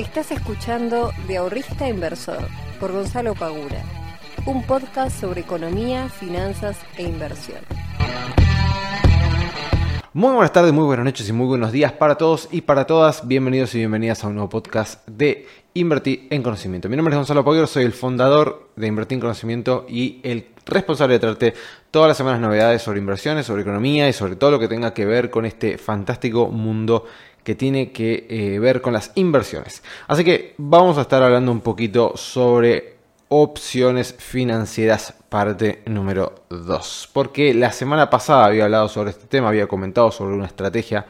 Estás escuchando De Ahorrista Inversor por Gonzalo Pagura, un podcast sobre economía, finanzas e inversión. Muy buenas tardes, muy buenas noches y muy buenos días para todos y para todas. Bienvenidos y bienvenidas a un nuevo podcast de Invertir en Conocimiento. Mi nombre es Gonzalo Pagura, soy el fundador de Invertir en Conocimiento y el responsable de traerte todas las semanas novedades sobre inversiones, sobre economía y sobre todo lo que tenga que ver con este fantástico mundo que tiene que eh, ver con las inversiones. Así que vamos a estar hablando un poquito sobre opciones financieras parte número 2. Porque la semana pasada había hablado sobre este tema, había comentado sobre una estrategia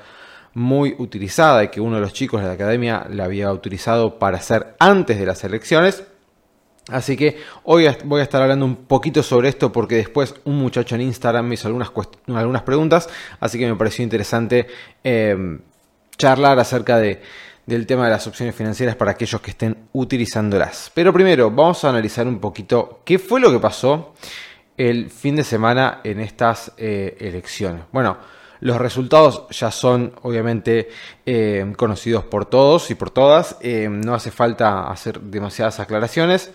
muy utilizada y que uno de los chicos de la academia la había utilizado para hacer antes de las elecciones. Así que hoy voy a estar hablando un poquito sobre esto porque después un muchacho en Instagram me hizo algunas, preguntas, así que me pareció interesante eh, charlar acerca de, del tema de las opciones financieras para aquellos que estén utilizándolas. Pero primero vamos a analizar un poquito qué fue lo que pasó el fin de semana en estas eh, elecciones. Bueno, los resultados ya son obviamente eh, conocidos por todos y por todas. Eh, no hace falta hacer demasiadas aclaraciones.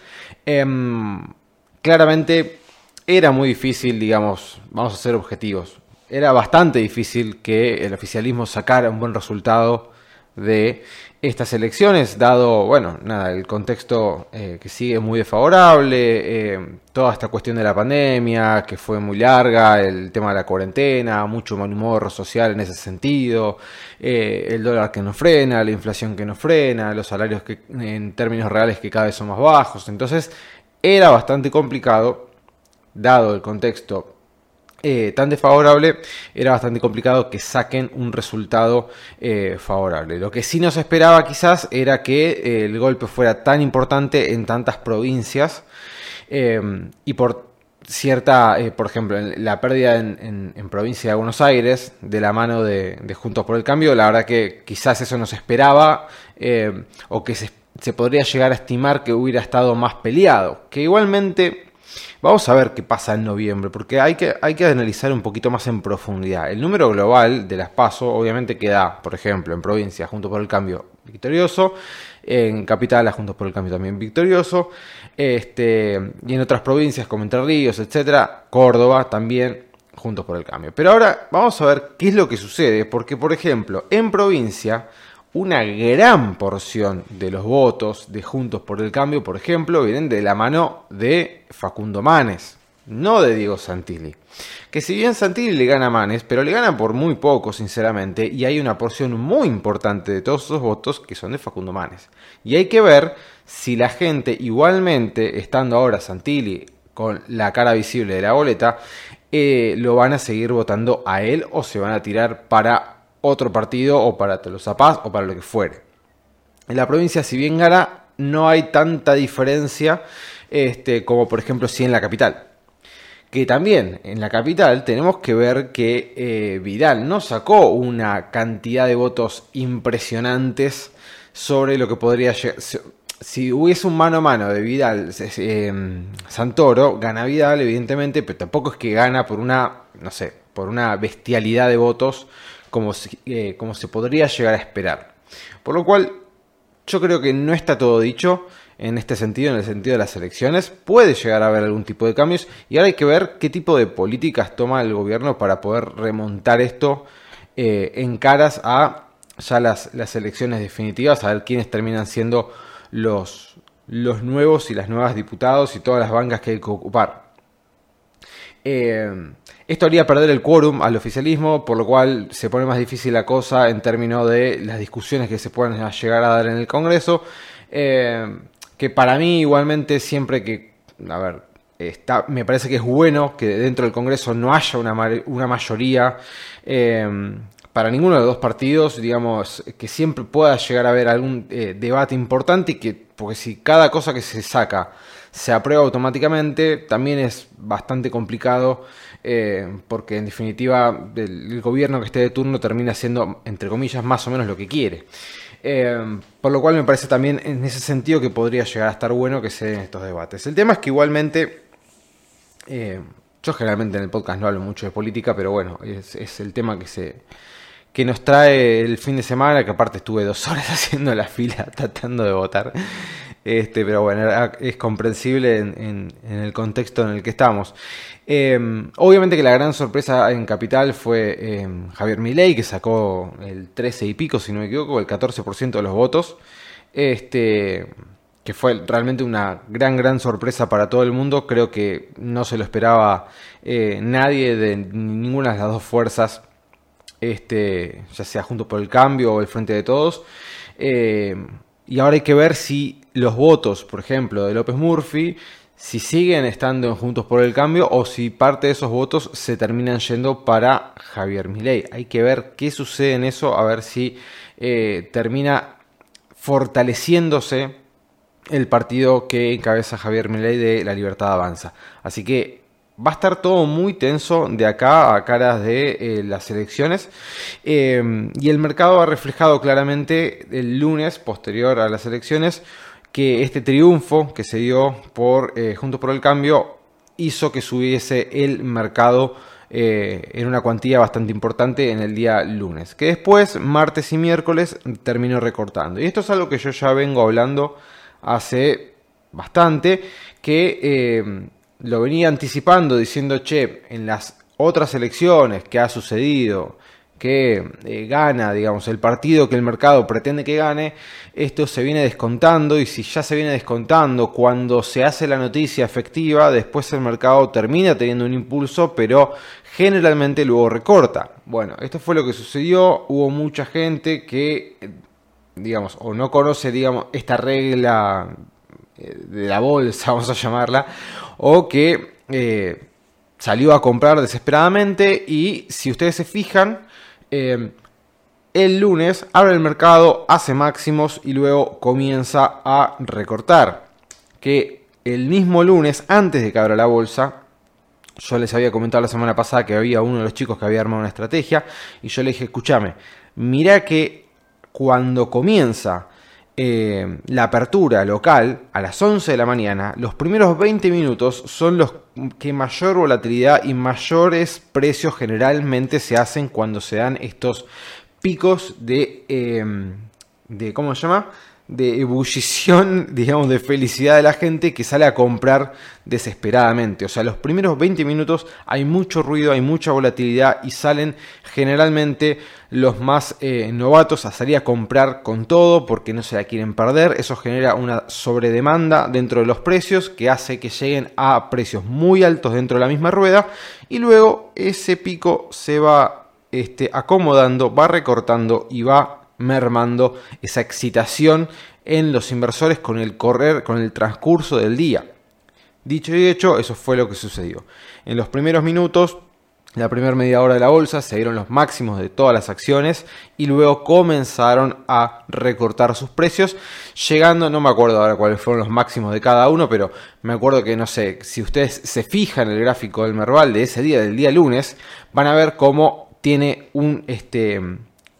Claramente era muy difícil, digamos, vamos a ser objetivos era bastante difícil que el oficialismo sacara un buen resultado de estas elecciones, dado, bueno, nada, el contexto eh, que sigue muy desfavorable, eh, toda esta cuestión de la pandemia, que fue muy larga, el tema de la cuarentena, mucho mal humor social en ese sentido, eh, el dólar que no frena, la inflación que no frena, los salarios en términos reales que cada vez son más bajos, entonces era bastante complicado, dado el contexto eh, tan desfavorable, era bastante complicado que saquen un resultado eh, favorable. Lo que sí nos esperaba quizás era que eh, el golpe fuera tan importante en tantas provincias y por cierta, por ejemplo, la pérdida en, provincia de Buenos Aires de la mano de, Juntos por el Cambio, la verdad que quizás eso nos esperaba o que se, se podría llegar a estimar que hubiera estado más peleado, que igualmente Vamos a ver qué pasa en noviembre, porque hay que, hay que analizar un poquito más en profundidad. El número global de las PASO obviamente queda, por ejemplo, en provincia, Juntos por el Cambio, victorioso, en capital, Juntos por el Cambio también victorioso, este, y en otras provincias como Entre Ríos, etcétera, Córdoba también Juntos por el Cambio. Pero ahora vamos a ver qué es lo que sucede, porque por ejemplo, en provincia una gran porción de los votos de Juntos por el Cambio, por ejemplo, vienen de la mano de Facundo Manes, no de Diego Santilli. Que si bien Santilli le gana a Manes, pero le gana por muy poco, sinceramente, y hay una porción muy importante de todos esos votos que son de Facundo Manes. Y hay que ver si la gente, igualmente, estando ahora Santilli con la cara visible de la boleta, eh, lo van a seguir votando a él o se van a tirar para otro partido o para Tolosa Paz o para lo que fuere. En la provincia, si bien gana, no hay tanta diferencia este, como por ejemplo si en la capital. Que también en la capital tenemos que ver que eh, Vidal no sacó una cantidad de votos impresionantes sobre lo que podría llegar. Si hubiese un mano a mano de Vidal eh, Santoro, gana Vidal, evidentemente, pero tampoco es que gana por una, no sé, por una bestialidad de votos eh, como, se podría llegar a esperar. Por lo cual, yo creo que no está todo dicho en este sentido, en el sentido de las elecciones. Puede llegar a haber algún tipo de cambios y ahora hay que ver qué tipo de políticas toma el gobierno para poder remontar esto eh, en caras a ya las, elecciones definitivas, a ver quiénes terminan siendo los, los nuevos y las nuevas diputados y todas las bancas que hay que ocupar. Eh, esto haría perder el quórum al oficialismo, por lo cual se pone más difícil la cosa en términos de las discusiones que se puedan llegar a dar en el Congreso. Eh, que para mí igualmente siempre que, a ver, está, me parece que es bueno que dentro del Congreso no haya una, una mayoría eh, para ninguno de los dos partidos, digamos, que siempre pueda llegar a haber algún eh, debate importante y que, porque si cada cosa que se saca se aprueba automáticamente, también es bastante complicado eh, porque en definitiva el, gobierno que esté de turno termina siendo, entre comillas, más o menos lo que quiere. Eh, por lo cual me parece también en ese sentido que podría llegar a estar bueno que se den estos debates. El tema es que igualmente, eh, yo generalmente en el podcast no hablo mucho de política, pero bueno, es, el tema que se, que nos trae el fin de semana, que aparte estuve dos horas haciendo la fila tratando de votar. Este, pero bueno, es comprensible en, el contexto en el que estamos. Em, obviamente que la gran sorpresa en Capital fue em, Javier Milei, que sacó el 13 y pico, si no me equivoco, el 14% de los votos. Este, que fue realmente una gran, gran sorpresa para todo el mundo. Creo que no se lo esperaba eh, nadie de ninguna de las dos fuerzas este, ya sea junto por el cambio o el frente de todos. Eh, y ahora hay que ver si los votos, por ejemplo, de López Murphy, si siguen estando Juntos por el Cambio o si parte de esos votos se terminan yendo para Javier Milei. Hay que ver qué sucede en eso, a ver si eh, termina fortaleciéndose el partido que encabeza Javier Milei de La Libertad Avanza. Así que va a estar todo muy tenso de acá a caras de eh, las elecciones em, y el mercado ha reflejado claramente el lunes posterior a las elecciones que este triunfo que se dio por eh, por el Cambio hizo que subiese el mercado eh, en una cuantía bastante importante en el día lunes, que después martes y miércoles terminó recortando. Y esto es algo que yo ya vengo hablando hace bastante, que em, lo venía anticipando diciendo, che, en las otras elecciones que ha sucedido, que eh, gana, digamos, el partido que el mercado pretende que gane, esto se viene descontando y si ya se viene descontando cuando se hace la noticia efectiva, después el mercado termina teniendo un impulso, pero generalmente luego recorta. Bueno, esto fue lo que sucedió, hubo mucha gente que, digamos, o no conoce, digamos, esta regla eh, de la bolsa, vamos a llamarla, o que eh, salió a comprar desesperadamente y si ustedes se fijan, eh, el lunes abre el mercado, hace máximos y luego comienza a recortar. Que el mismo lunes, antes de que abra la bolsa, yo les había comentado la semana pasada que había uno de los chicos que había armado una estrategia y yo le dije, escúchame, mira que cuando comienza eh, la apertura local a las 11 de la mañana, los primeros 20 minutos son los que mayor volatilidad y mayores precios generalmente se hacen cuando se dan estos picos de, eh, de ¿cómo se llama? De ebullición, digamos, de felicidad de la gente que sale a comprar desesperadamente. O sea, los primeros 20 minutos hay mucho ruido, hay mucha volatilidad y salen generalmente los más eh, novatos a salir a comprar con todo porque no se la quieren perder. Eso genera una sobredemanda dentro de los precios que hace que lleguen a precios muy altos dentro de la misma rueda y luego ese pico se va este, acomodando, va recortando y va mermando esa excitación en los inversores con el correr, con el transcurso del día. Dicho y hecho, eso fue lo que sucedió. En los primeros minutos, la primera media hora de la bolsa, se dieron los máximos de todas las acciones y luego comenzaron a recortar sus precios, llegando, no me acuerdo ahora cuáles fueron los máximos de cada uno, pero me acuerdo que, no sé, si ustedes se fijan en el gráfico del Merval de ese día, del día lunes, van a ver cómo tiene un, este,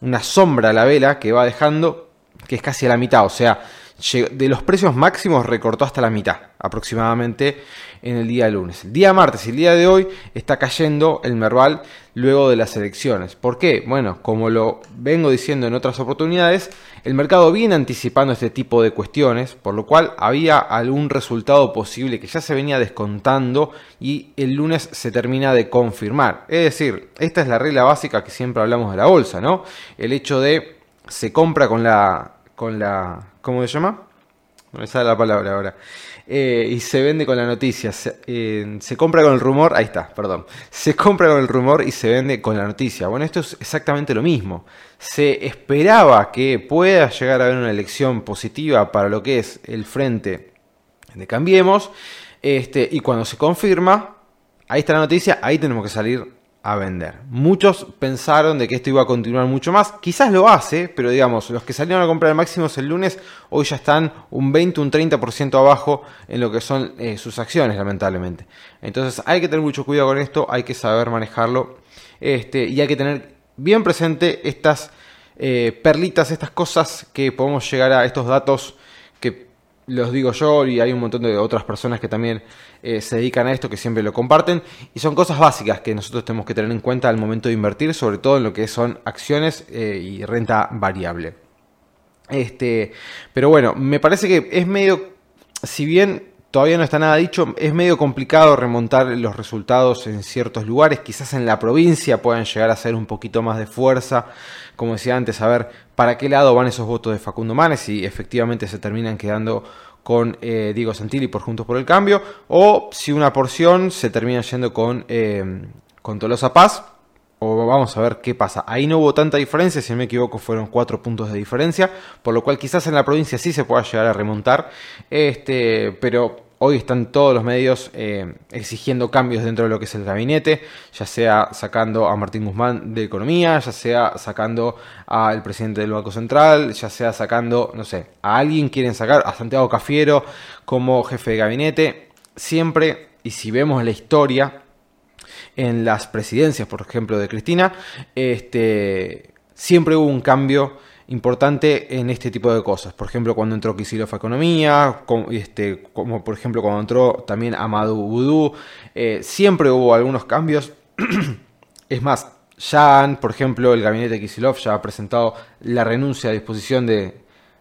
una sombra a la vela que va dejando, que es casi a la mitad, o sea, de los precios máximos recortó hasta la mitad aproximadamente en el día lunes. El día martes y el día de hoy está cayendo el Merval luego de las elecciones. ¿Por qué? Bueno, como lo vengo diciendo en otras oportunidades, el mercado viene anticipando este tipo de cuestiones, por lo cual había algún resultado posible que ya se venía descontando y el lunes se termina de confirmar. Es decir, esta es la regla básica que siempre hablamos de la bolsa, ¿no? El hecho de se compra con la con la ¿cómo se llama? No me sale la palabra ahora. Eh, y se vende con la noticia. Eh, se, compra con el rumor, ahí está, perdón. Se compra con el rumor y se vende con la noticia. Bueno, esto es exactamente lo mismo. Se esperaba que pueda llegar a haber una elección positiva para lo que es el frente de Cambiemos. Este, y cuando se confirma, ahí está la noticia, ahí tenemos que salir a vender. Muchos pensaron de que esto iba a continuar mucho más. Quizás lo hace, pero digamos, los que salieron a comprar máximos el lunes, hoy ya están un 20, un 30% abajo en lo que son eh, sus acciones, lamentablemente. Entonces hay que tener mucho cuidado con esto, hay que saber manejarlo este, y hay que tener bien presente estas eh, perlitas, estas cosas que podemos llegar a estos datos los digo yo y hay un montón de otras personas que también eh, se dedican a esto, que siempre lo comparten, y son cosas básicas que nosotros tenemos que tener en cuenta al momento de invertir, sobre todo en lo que son acciones eh, y renta variable. Este, pero bueno, me parece que es medio, si bien todavía no está nada dicho, es medio complicado remontar los resultados en ciertos lugares, quizás en la provincia puedan llegar a hacer un poquito más de fuerza, como decía antes, a ver para qué lado van esos votos de Facundo Manes, y efectivamente se terminan quedando con eh, Diego Santilli por Juntos por el Cambio, o si una porción se termina yendo con, eh, con Tolosa Paz, o vamos a ver qué pasa. Ahí no hubo tanta diferencia, si no me equivoco fueron cuatro puntos de diferencia, por lo cual quizás en la provincia sí se pueda llegar a remontar, este, pero hoy están todos los medios eh, exigiendo cambios dentro de lo que es el gabinete, ya sea sacando a Martín Guzmán de Economía, ya sea sacando al presidente del Banco Central, ya sea sacando, no sé, a alguien quieren sacar, a Santiago Cafiero como jefe de gabinete, siempre, y si vemos la historia, en las presidencias, por ejemplo, de Cristina, este, siempre hubo un cambio importante en este tipo de cosas. Por ejemplo, cuando entró Kicillof a Economía, como, este, como por ejemplo cuando entró también Amadou Boudou, eh, siempre hubo algunos cambios. es más, ya por ejemplo, el gabinete de Kicillof ya ha presentado la renuncia a disposición de,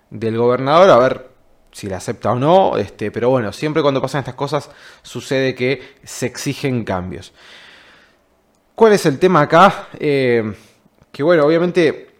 del gobernador, a ver si la acepta o no, este, pero bueno, siempre cuando pasan estas cosas sucede que se exigen cambios. ¿Cuál es el tema acá? Eh, que bueno, obviamente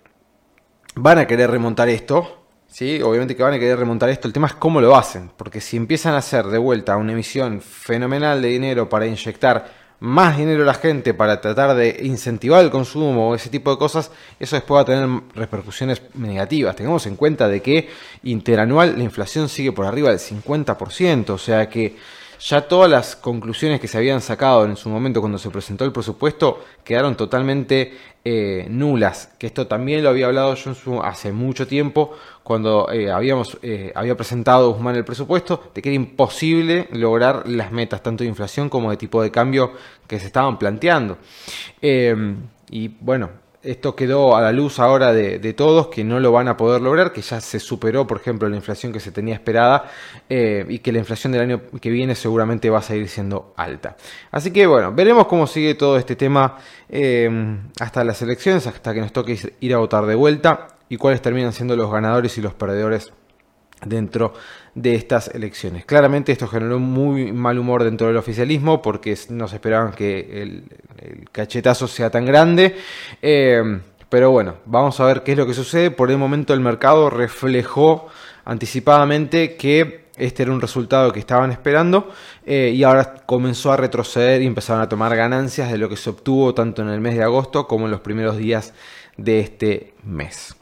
van a querer remontar esto, ¿sí? Obviamente que van a querer remontar esto. El tema es cómo lo hacen, porque si empiezan a hacer de vuelta una emisión fenomenal de dinero para inyectar más dinero a la gente para tratar de incentivar el consumo o ese tipo de cosas, eso después va a tener repercusiones negativas. Tengamos en cuenta de que interanual la inflación sigue por arriba del 50%, o sea que ya todas las conclusiones que se habían sacado en su momento cuando se presentó el presupuesto quedaron totalmente eh, nulas. Que esto también lo había hablado yo hace mucho tiempo cuando eh, habíamos, eh, había presentado Guzmán el presupuesto, de que era imposible lograr las metas tanto de inflación como de tipo de cambio que se estaban planteando. y bueno, esto quedó a la luz ahora de, todos que no lo van a poder lograr, que ya se superó, por ejemplo, la inflación que se tenía esperada eh, y que la inflación del año que viene seguramente va a seguir siendo alta. Así que bueno, veremos cómo sigue todo este tema eh, hasta las elecciones, hasta que nos toque ir a votar de vuelta y cuáles terminan siendo los ganadores y los perdedores dentro de estas elecciones. Claramente esto generó muy mal humor dentro del oficialismo porque no se esperaban que el, cachetazo sea tan grande. Eh, pero bueno, vamos a ver qué es lo que sucede. Por el momento el mercado reflejó anticipadamente que este era un resultado que estaban esperando eh, y ahora comenzó a retroceder y empezaron a tomar ganancias de lo que se obtuvo tanto en el mes de agosto como en los primeros días de este mes.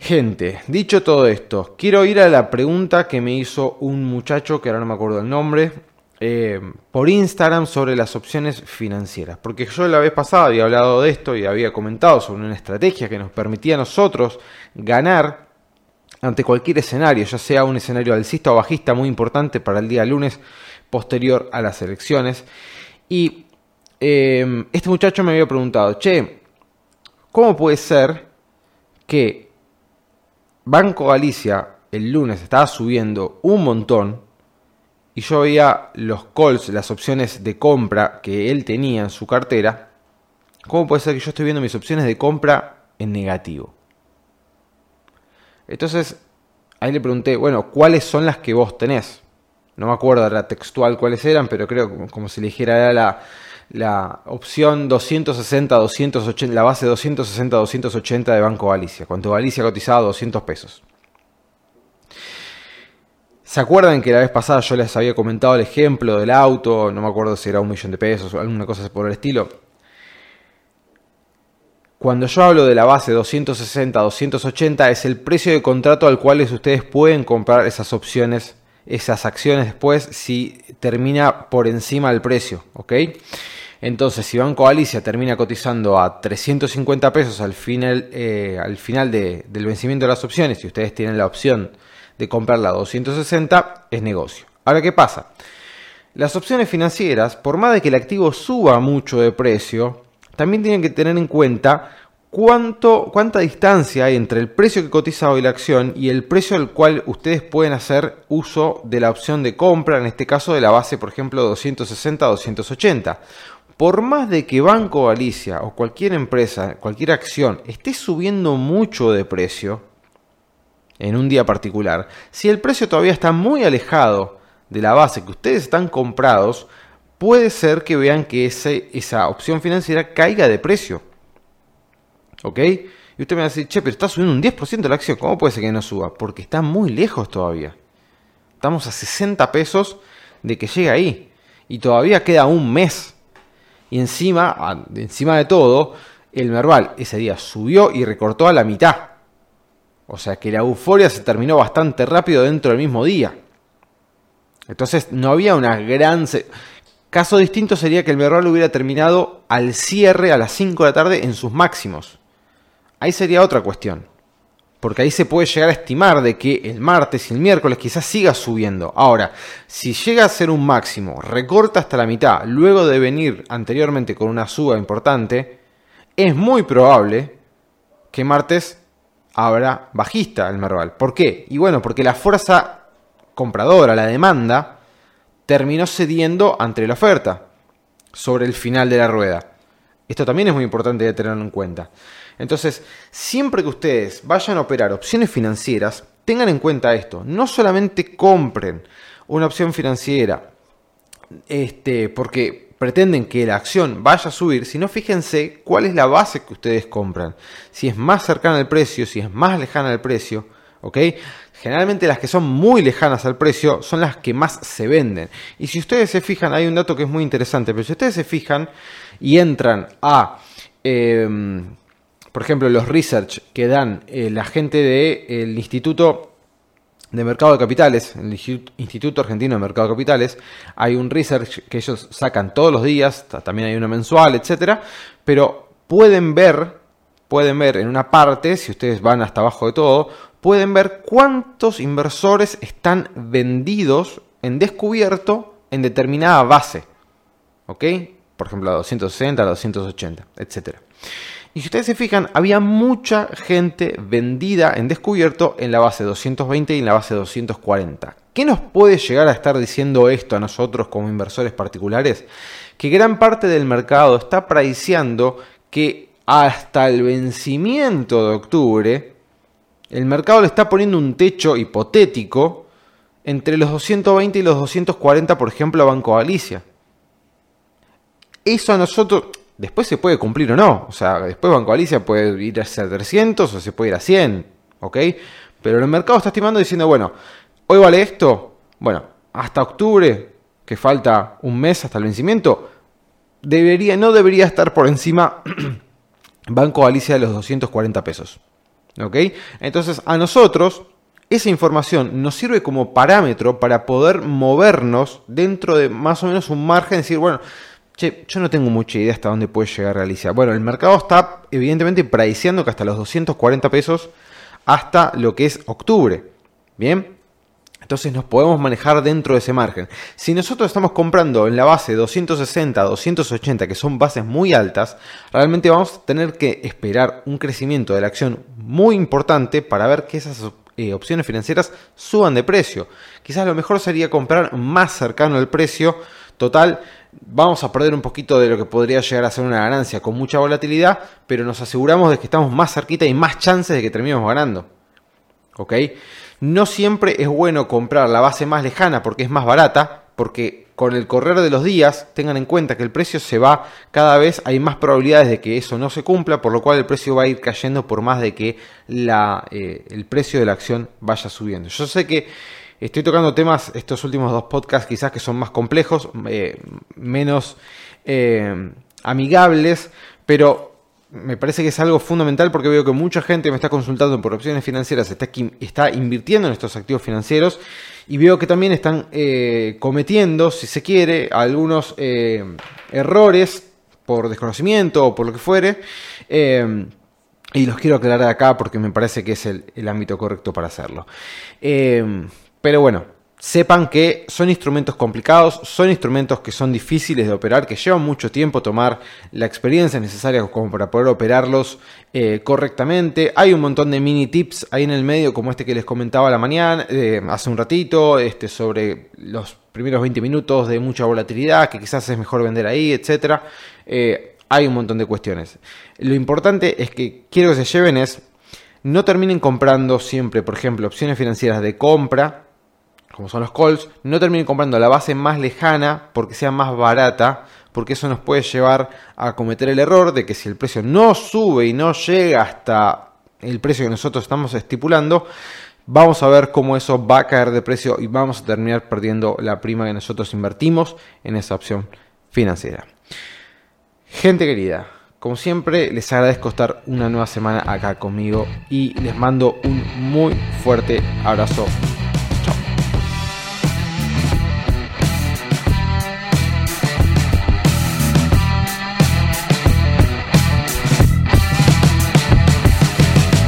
Gente, dicho todo esto, quiero ir a la pregunta que me hizo un muchacho, que ahora no me acuerdo el nombre, eh, por Instagram sobre las opciones financieras. Porque yo la vez pasada había hablado de esto y había comentado sobre una estrategia que nos permitía a nosotros ganar ante cualquier escenario, ya sea un escenario alcista o bajista muy importante para el día lunes posterior a las elecciones. Y eh, este muchacho me había preguntado, che, ¿cómo puede ser que Banco Galicia el lunes estaba subiendo un montón y yo veía los calls, las opciones de compra que él tenía en su cartera, ¿cómo puede ser que yo estoy viendo mis opciones de compra en negativo? Entonces, ahí le pregunté, bueno, ¿cuáles son las que vos tenés? No me acuerdo la textual cuáles eran, pero creo como si le dijera era la, la opción 260, 280, la base 260, 280 de Banco Galicia, cuando Galicia cotizaba 200 pesos. ¿Se acuerdan que la vez pasada yo les había comentado el ejemplo del auto? No me acuerdo si era un millón de pesos o alguna cosa por el estilo. Cuando yo hablo de la base 260, 280 es el precio de contrato al cual ustedes pueden comprar esas opciones, esas acciones después si termina por encima del precio, ¿ok? Entonces, si Banco Galicia termina cotizando a 350 pesos al final, eh, al final del vencimiento de las opciones, y ustedes tienen la opción de comprarla a 260, es negocio. Ahora, ¿qué pasa? Las opciones financieras, por más de que el activo suba mucho de precio, también tienen que tener en cuenta cuánto, cuánta distancia hay entre el precio que cotiza hoy la acción y el precio al cual ustedes pueden hacer uso de la opción de compra, en este caso de la base, por ejemplo, 260-280. Por más de que Banco Galicia o cualquier empresa, cualquier acción esté subiendo mucho de precio en un día particular, si el precio todavía está muy alejado de la base que ustedes están comprados, puede ser que vean que ese, esa opción financiera caiga de precio. ¿Ok? Y usted me va a decir, che, pero está subiendo un 10% la acción, ¿cómo puede ser que no suba? Porque está muy lejos todavía. Estamos a 60 pesos de que llegue ahí. Y todavía queda un mes. Y encima, encima de todo, el Merval ese día subió y recortó a la mitad. O sea que la euforia se terminó bastante rápido dentro del mismo día. Entonces no había una gran... Caso distinto sería que el Merval hubiera terminado al cierre a las 5 de la tarde en sus máximos. Ahí sería otra cuestión. Porque ahí se puede llegar a estimar de que el martes y el miércoles quizás siga subiendo. Ahora, si llega a ser un máximo, recorta hasta la mitad, luego de venir anteriormente con una suba importante, es muy probable que martes habrá bajista el Merval. ¿Por qué? Y bueno, porque la fuerza compradora, la demanda, terminó cediendo ante la oferta sobre el final de la rueda. Esto también es muy importante de tenerlo en cuenta. Entonces, siempre que ustedes vayan a operar opciones financieras, tengan en cuenta esto. No solamente compren una opción financiera este, porque pretenden que la acción vaya a subir, sino fíjense cuál es la base que ustedes compran. Si es más cercana al precio, si es más lejana al precio, ¿ok? Generalmente las que son muy lejanas al precio son las que más se venden. Y si ustedes se fijan, hay un dato que es muy interesante, pero si ustedes se fijan y entran a... Em, por ejemplo, los research que dan eh, la gente del Instituto de Mercado de Capitales, el Instituto Argentino de Mercado de Capitales, hay un research que ellos sacan todos los días, también hay uno mensual, etcétera, pero pueden ver, pueden ver en una parte, si ustedes van hasta abajo de todo, pueden ver cuántos inversores están vendidos en descubierto en determinada base. ¿Ok? Por ejemplo, a 260, a 280, etcétera. Y si ustedes se fijan, había mucha gente vendida en descubierto en la base 220 y en la base 240. ¿Qué nos puede llegar a estar diciendo esto a nosotros como inversores particulares? Que gran parte del mercado está priceando que hasta el vencimiento de octubre, el mercado le está poniendo un techo hipotético entre los 220 y los 240, por ejemplo, a Banco Galicia. Eso a nosotros, Después se puede cumplir o no. O sea, después Banco Alicia puede ir a 300 o se puede ir a 100. ¿Ok? Pero el mercado está estimando diciendo, bueno, hoy vale esto. Bueno, hasta octubre, que falta un mes hasta el vencimiento, debería, no debería estar por encima Banco Galicia de los 240 pesos. ¿Ok? Entonces, a nosotros, esa información nos sirve como parámetro para poder movernos dentro de más o menos un margen, decir, bueno, yo no tengo mucha idea hasta dónde puede llegar Galicia. Bueno, el mercado está evidentemente prediciendo que hasta los 240 pesos hasta lo que es octubre. Bien, entonces nos podemos manejar dentro de ese margen. Si nosotros estamos comprando en la base 260, 280, que son bases muy altas, realmente vamos a tener que esperar un crecimiento de la acción muy importante para ver que esas eh, opciones financieras suban de precio. Quizás lo mejor sería comprar más cercano al precio total vamos a perder un poquito de lo que podría llegar a ser una ganancia con mucha volatilidad, pero nos aseguramos de que estamos más cerquita y más chances de que terminemos ganando. ¿Ok? No siempre es bueno comprar la base más lejana porque es más barata, porque con el correr de los días tengan en cuenta que el precio se va cada vez, hay más probabilidades de que eso no se cumpla, por lo cual el precio va a ir cayendo por más de que la, eh, el precio de la acción vaya subiendo. Yo sé que Estoy tocando temas, estos últimos dos podcasts quizás que son más complejos, eh, menos eh, amigables, pero me parece que es algo fundamental porque veo que mucha gente me está consultando por opciones financieras, está, está invirtiendo en estos activos financieros y veo que también están eh, cometiendo, si se quiere, algunos errores por desconocimiento o por lo que fuere. y los quiero aclarar acá porque me parece que es el ámbito correcto para hacerlo. Pero bueno, sepan que son instrumentos complicados, son instrumentos que son difíciles de operar, que llevan mucho tiempo tomar la experiencia necesaria como para poder operarlos eh, correctamente. Hay un montón de mini tips ahí en el medio, como este que les comentaba la mañana, eh, hace un ratito, este, sobre los primeros 20 minutos de mucha volatilidad, que quizás es mejor vender ahí, etc. Eh, hay un montón de cuestiones. Lo importante es que quiero que se lleven es, no terminen comprando siempre, por ejemplo, opciones financieras de compra, como son los calls, no terminen comprando la base más lejana porque sea más barata, porque eso nos puede llevar a cometer el error de que si el precio no sube y no llega hasta el precio que nosotros estamos estipulando, vamos a ver cómo eso va a caer de precio y vamos a terminar perdiendo la prima que nosotros invertimos en esa opción financiera. Gente querida, como siempre, les agradezco estar una nueva semana acá conmigo y les mando un muy fuerte abrazo